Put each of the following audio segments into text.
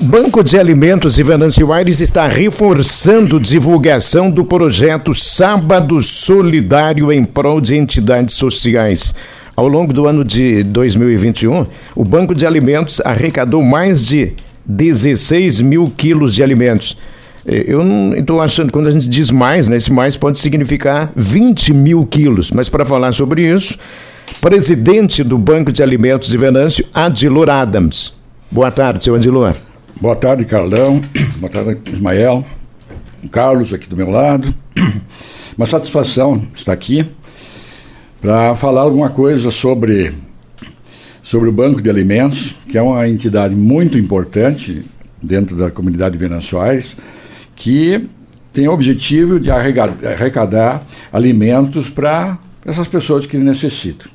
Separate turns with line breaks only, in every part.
Banco de Alimentos e Venâncio Aires está reforçando divulgação do projeto Sábado Solidário em prol de entidades sociais. Ao longo do ano de 2021, o Banco de Alimentos arrecadou mais de 16 mil quilos de alimentos. Eu não estou achando, quando a gente diz mais, né, esse mais pode significar 20 mil quilos. Mas para falar sobre isso, presidente do Banco de Alimentos de Venâncio, Adilor Adams. Boa tarde, seu Adilor.
Boa tarde, Carlão. Boa tarde, Ismael. Carlos aqui do meu lado. Uma satisfação estar aqui para falar alguma coisa sobre, sobre o Banco de Alimentos, que é uma entidade muito importante dentro da comunidade de Venâncio Aires, que tem o objetivo de arrecadar alimentos para essas pessoas que necessitam.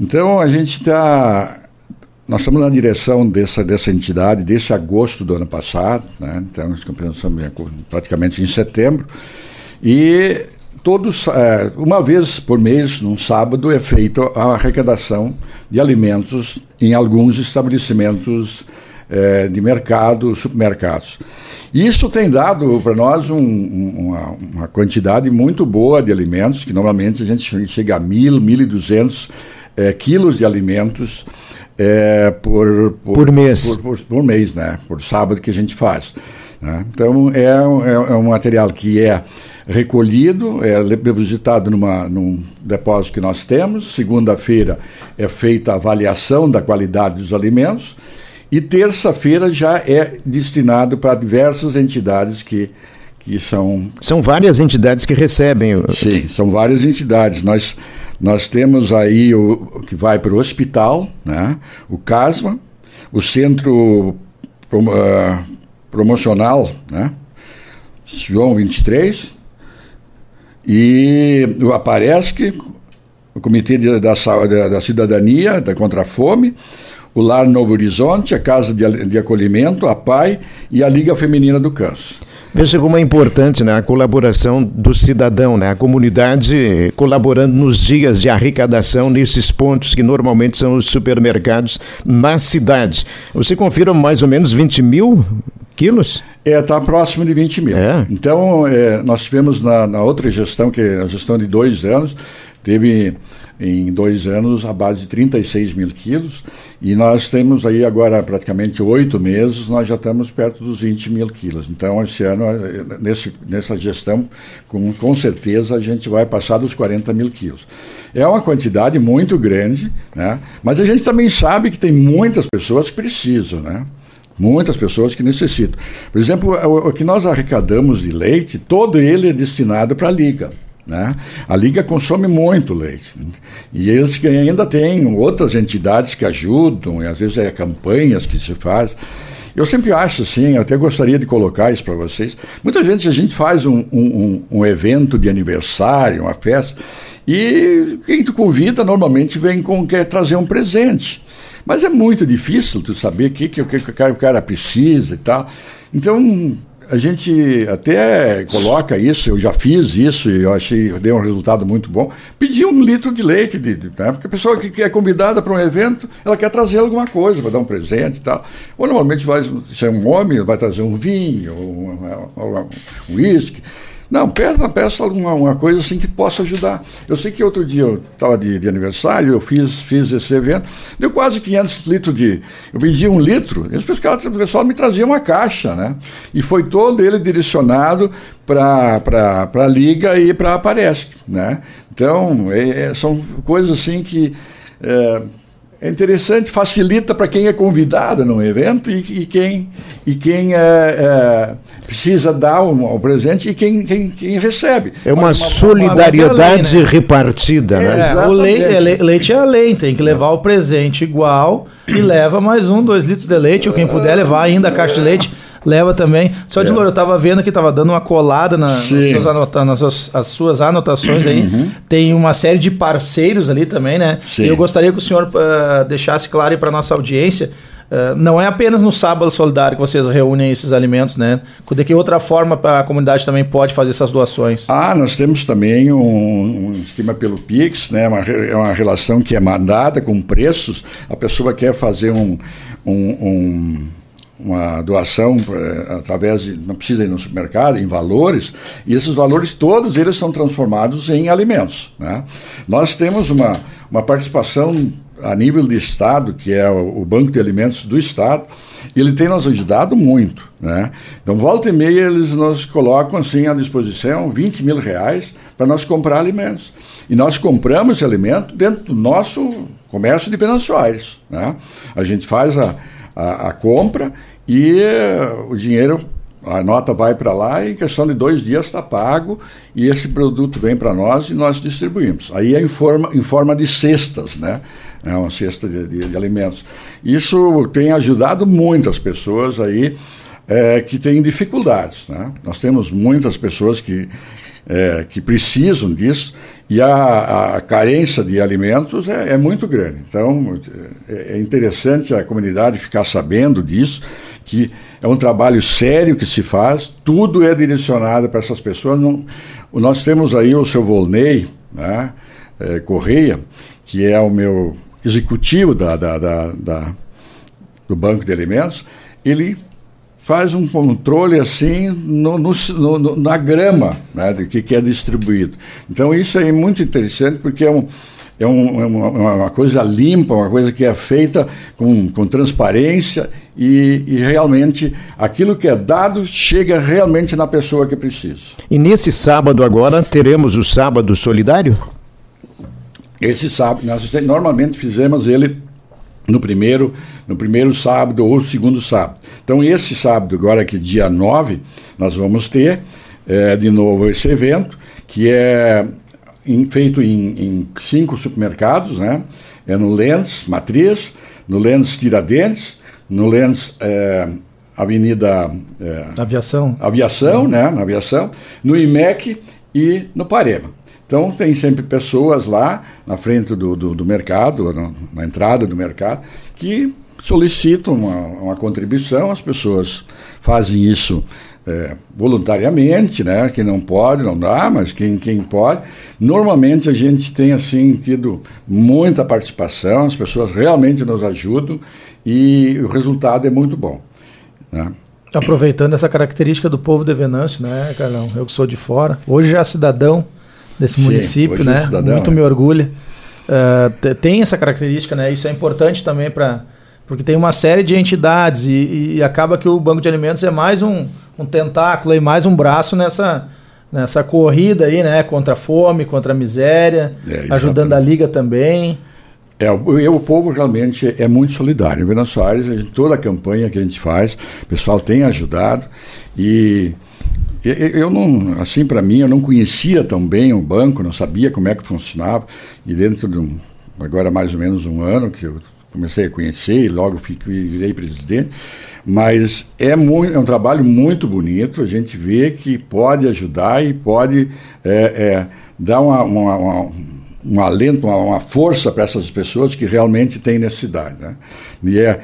Então a gente está nós estamos na direção dessa, dessa entidade desde agosto do ano passado, né? então estamos praticamente em setembro, e todos, é, uma vez por mês, num sábado, é feita a arrecadação de alimentos em alguns estabelecimentos é, de mercado, supermercados. Isso tem dado para nós um, uma, uma, quantidade muito boa de alimentos, que normalmente a gente chega a mil, mil e duzentos é, quilos de alimentos é, por, por,
por, mês.
Por, por, por, mês, né? Por sábado que a gente faz. Né? Então, é, é, é, um material que é recolhido, é depositado numa, num depósito que nós temos. Segunda-feira é feita a avaliação da qualidade dos alimentos. E terça-feira já é destinado para diversas entidades que, que são.
São várias entidades que recebem.
Sim, são várias entidades. Nós nós temos aí o, que vai para o hospital, né? o CASMA, o Centro Prom uh, Promocional, né? João 23, e o Aparesc, o Comitê de, da, da, da, Cidadania, da Contra a Fome, o Lar Novo Horizonte, a Casa de, de Acolhimento, a PAI e a Liga Feminina do Câncer.
Veja como é importante né, a colaboração do cidadão, né, a comunidade colaborando nos dias de arrecadação nesses pontos que normalmente são os supermercados na cidade. Você confirma mais ou menos 20 mil quilos?
É, está próximo de 20 mil. É. Então, é, nós tivemos na, na outra gestão, que é a gestão de dois anos, teve em dois anos a base de 36 mil quilos e nós temos aí agora praticamente oito meses, nós já estamos perto dos 20 mil quilos. Então, esse ano, nesse, nessa gestão, com, com certeza a gente vai passar dos 40 mil quilos. É uma quantidade muito grande, né? mas a gente também sabe que tem muitas pessoas que precisam, né? Muitas pessoas que necessitam. Por exemplo, o, o que nós arrecadamos de leite, todo ele é destinado para a liga. Né? A Liga consome muito leite. E eles que ainda têm outras entidades que ajudam, e às vezes é campanhas que se faz. Eu sempre acho assim, eu até gostaria de colocar isso para vocês. Muitas vezes a gente faz um, um, um, evento de aniversário, uma festa, e quem tu convida normalmente vem com quer trazer um presente. Mas é muito difícil tu saber o que, que, que, que o cara precisa e tal. Então, a gente até coloca isso, eu já fiz isso e eu achei, deu um resultado muito bom. Pedi um litro de leite, de, de né? porque a pessoa que é convidada para um evento, ela quer trazer alguma coisa, vai dar um presente e tal. Ou normalmente vai, se é um homem, vai trazer um vinho, um uísque. Um não, peça, peça alguma uma coisa assim que possa ajudar. Eu sei que outro dia eu estava de, de, aniversário, eu fiz, fiz esse evento, deu quase 500 litros de. Eu pedi um litro, e os caras, o pessoal me trazia uma caixa, né? E foi todo ele direcionado para a Liga e para a Paresc, né? Então, é, é, são coisas assim que. É, é interessante, facilita para quem é convidado num evento e, e quem, e quem é, é, precisa dar o um, presente e quem, quem, quem recebe.
É uma, uma solidariedade uma, lei, né? repartida, né?
É, o leite, é, leite é a lei, tem que levar o presente igual e leva mais um, dois litros de leite, ou quem puder levar ainda a caixa de leite leva também. Só de é. Louro, eu tava vendo que tava dando uma colada na, seus anota, nas suas, as suas anotações aí. Uhum. Tem uma série de parceiros ali também, né? Sim. E eu gostaria que o senhor uh, deixasse claro aí para nossa audiência. Uh, não é apenas no sábado solidário que vocês reúnem esses alimentos, né? De que outra forma a comunidade também pode fazer essas doações?
Ah, nós temos também um, um esquema pelo Pix, né? Uma, é uma relação que é mandada com preços. A pessoa quer fazer um, um, um uma doação é, através de, não precisa ir no supermercado, em valores, e esses valores todos eles são transformados em alimentos. Né? Nós temos uma, uma participação a nível de Estado, que é o, Banco de Alimentos do Estado, ele tem nos ajudado muito. Né? Então, volta e meia, eles nos colocam assim à disposição 20 mil reais para nós comprar alimentos. E nós compramos esse alimento dentro do nosso comércio de Venâncio Aires. Né? A gente faz a, a, a compra e o dinheiro a nota vai para lá e em questão de dois dias está pago e esse produto vem para nós e nós distribuímos. Aí é em forma, em forma de cestas, né? É uma cesta de, de, de alimentos. Isso tem ajudado muitas pessoas aí é, que têm dificuldades. Né? Nós temos muitas pessoas que, é, que precisam disso e a, a carência de alimentos é, é, muito grande. Então, é, é interessante a comunidade ficar sabendo disso, que é um trabalho sério que se faz, tudo é direcionado para essas pessoas. Não, nós temos aí o seu Volney né, é, Correia, que é o meu executivo da, da, da, da do Banco de Alimentos, ele faz um controle assim no, no, no, na grama né, do que, que é distribuído. Então isso é muito interessante porque é, um, é, um, é uma, uma, coisa limpa, uma coisa que é feita com, com transparência e, e, realmente aquilo que é dado chega realmente na pessoa que precisa.
E nesse sábado agora teremos o sábado solidário?
Esse sábado, nós normalmente fizemos ele no primeiro, no primeiro sábado ou segundo sábado. Então, esse sábado, agora que dia 9, nós vamos ter é, de novo esse evento, que é em, feito em, em, cinco supermercados, né? É no Lens Matriz, no Lens Tiradentes, no Lens é, Avenida
é, Aviação,
Aviação, né? Na Aviação, no IMEC e no Parema. Então, tem sempre pessoas lá na frente do, do, do mercado, na, na, entrada do mercado, que solicitam uma, uma contribuição, as pessoas fazem isso é, voluntariamente, né? Quem não pode, não dá, mas quem, quem pode. Normalmente a gente tem assim tido muita participação, as pessoas realmente nos ajudam e o resultado é muito bom. Né?
Aproveitando essa característica do povo de Venâncio, né, Carlão? Eu que sou de fora, hoje já cidadão desse Sim, município, né? Cidadão, Muito é. me orgulha. Uh, tem essa característica, né? Isso é importante também para porque tem uma série de entidades e, e, acaba que o banco de alimentos é mais um, um tentáculo e mais um braço nessa nessa corrida aí, né? Contra a fome, contra a miséria, é, ajudando a liga também.
É, o, o povo realmente é muito solidário. Em Buenos Aires, toda a campanha que a gente faz, o pessoal tem ajudado e eu não, assim, para mim, eu não conhecia tão bem o banco, não sabia como é que funcionava. E dentro de um, agora mais ou menos um ano que eu comecei a conhecer e logo fiquei, virei presidente. Mas é, muito, é um trabalho muito bonito, a gente vê que pode ajudar e pode é, é, dar uma, uma, uma um alento, uma, uma força para essas pessoas que realmente têm necessidade. Né? E é,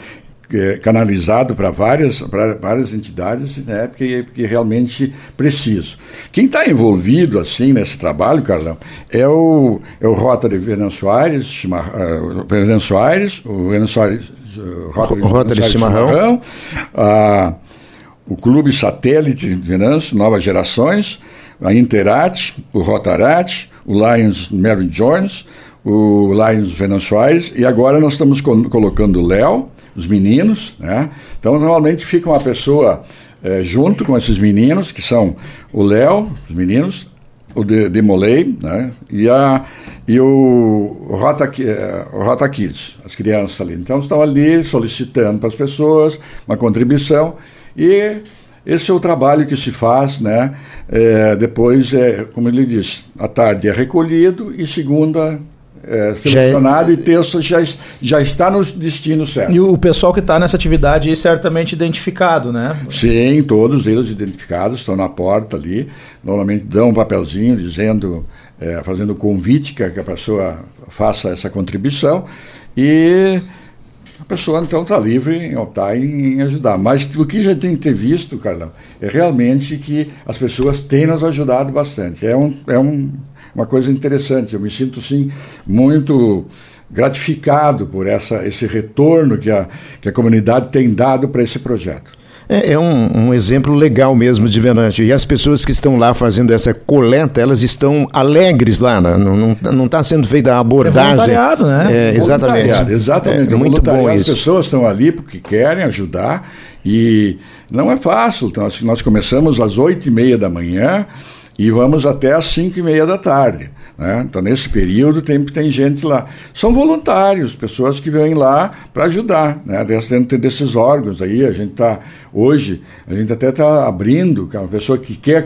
canalizado para várias, várias entidades, né, porque, porque realmente preciso. Quem está envolvido assim nesse trabalho, Carlão, é o, é o Rotary Venâncio Aires, Chima, uh, Aires, o Venâncio Aires, uh, Rotary, Rotary Chimarrão, Chimarrão uh, o Clube Satélite Venâncio, Novas Gerações, a Interat, o Rotarat, o Lions Mary Jones, o Lions Venâncio Aires, e agora nós estamos colocando o Léo, os meninos, né? Então, normalmente fica uma pessoa é, junto com esses meninos, que são o Léo, os meninos, o de, Demolei, né? E, a, e o Rota, é, o Rota Kids, as crianças ali. Então, estão ali solicitando para as pessoas uma contribuição e esse é o trabalho que se faz, né? É, depois, é, como ele disse, à tarde é recolhido e segunda é, selecionado já é... e terça já, já está no destino certo.
E o pessoal que está nessa atividade aí certamente identificado, né?
Sim, todos eles identificados, estão na porta ali. Normalmente dão um papelzinho dizendo, é, fazendo convite que a pessoa faça essa contribuição e a pessoa então está livre em optar em, ajudar. Mas o que já tem que ter visto, Carlão, é realmente que as pessoas têm nos ajudado bastante. É um, é um uma coisa interessante. Eu me sinto, sim, muito gratificado por essa, esse retorno que a, que a comunidade tem dado para esse projeto.
É, é um, um, exemplo legal mesmo de Venâncio. E as pessoas que estão lá fazendo essa coleta, elas estão alegres lá, né? não está sendo feita a abordagem. É
voluntariado, né?
É, exatamente.
Exatamente. É, muito bom As pessoas estão ali porque querem ajudar e não é fácil. Então, assim, nós começamos às oito e meia da manhã e vamos até às cinco e meia da tarde. Né? Então, nesse período, tem, tem gente lá. São voluntários, pessoas que vêm lá para ajudar, né? dentro desses órgãos aí. A gente está, hoje, a gente até está abrindo, é uma pessoa que quer,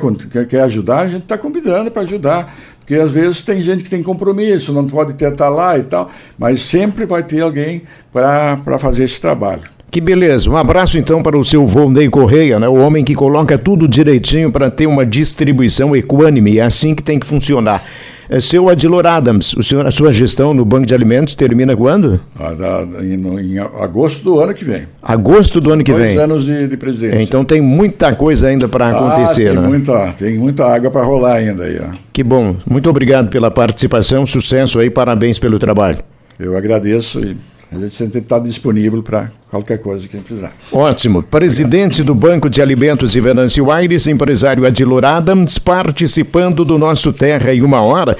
quer ajudar, a gente está convidando para ajudar. Porque às vezes tem gente que tem compromisso, não pode tá lá e tal, mas sempre vai ter alguém para fazer esse trabalho.
Que beleza. Um abraço então para o seu Volney Correia, né? o homem que coloca tudo direitinho para ter uma distribuição equânime. É assim que tem que funcionar. É seu Adilor Adams, o senhor, a sua gestão no Banco de Alimentos termina quando?
Ah, em, em, agosto do ano que vem.
Agosto do ano que
Dois
vem.
Dois anos de, de presidência.
Então tem muita coisa ainda para ah, acontecer,
tem
né?
Muita, tem muita água para rolar ainda aí. Ó.
Que bom. Muito obrigado pela participação, sucesso aí, parabéns pelo trabalho.
Eu agradeço e a gente sempre está disponível para qualquer coisa que precisar.
Ótimo. Presidente do Banco de Alimentos de Venâncio Aires, empresário Adilor Adams, participando do nosso Terra em uma hora.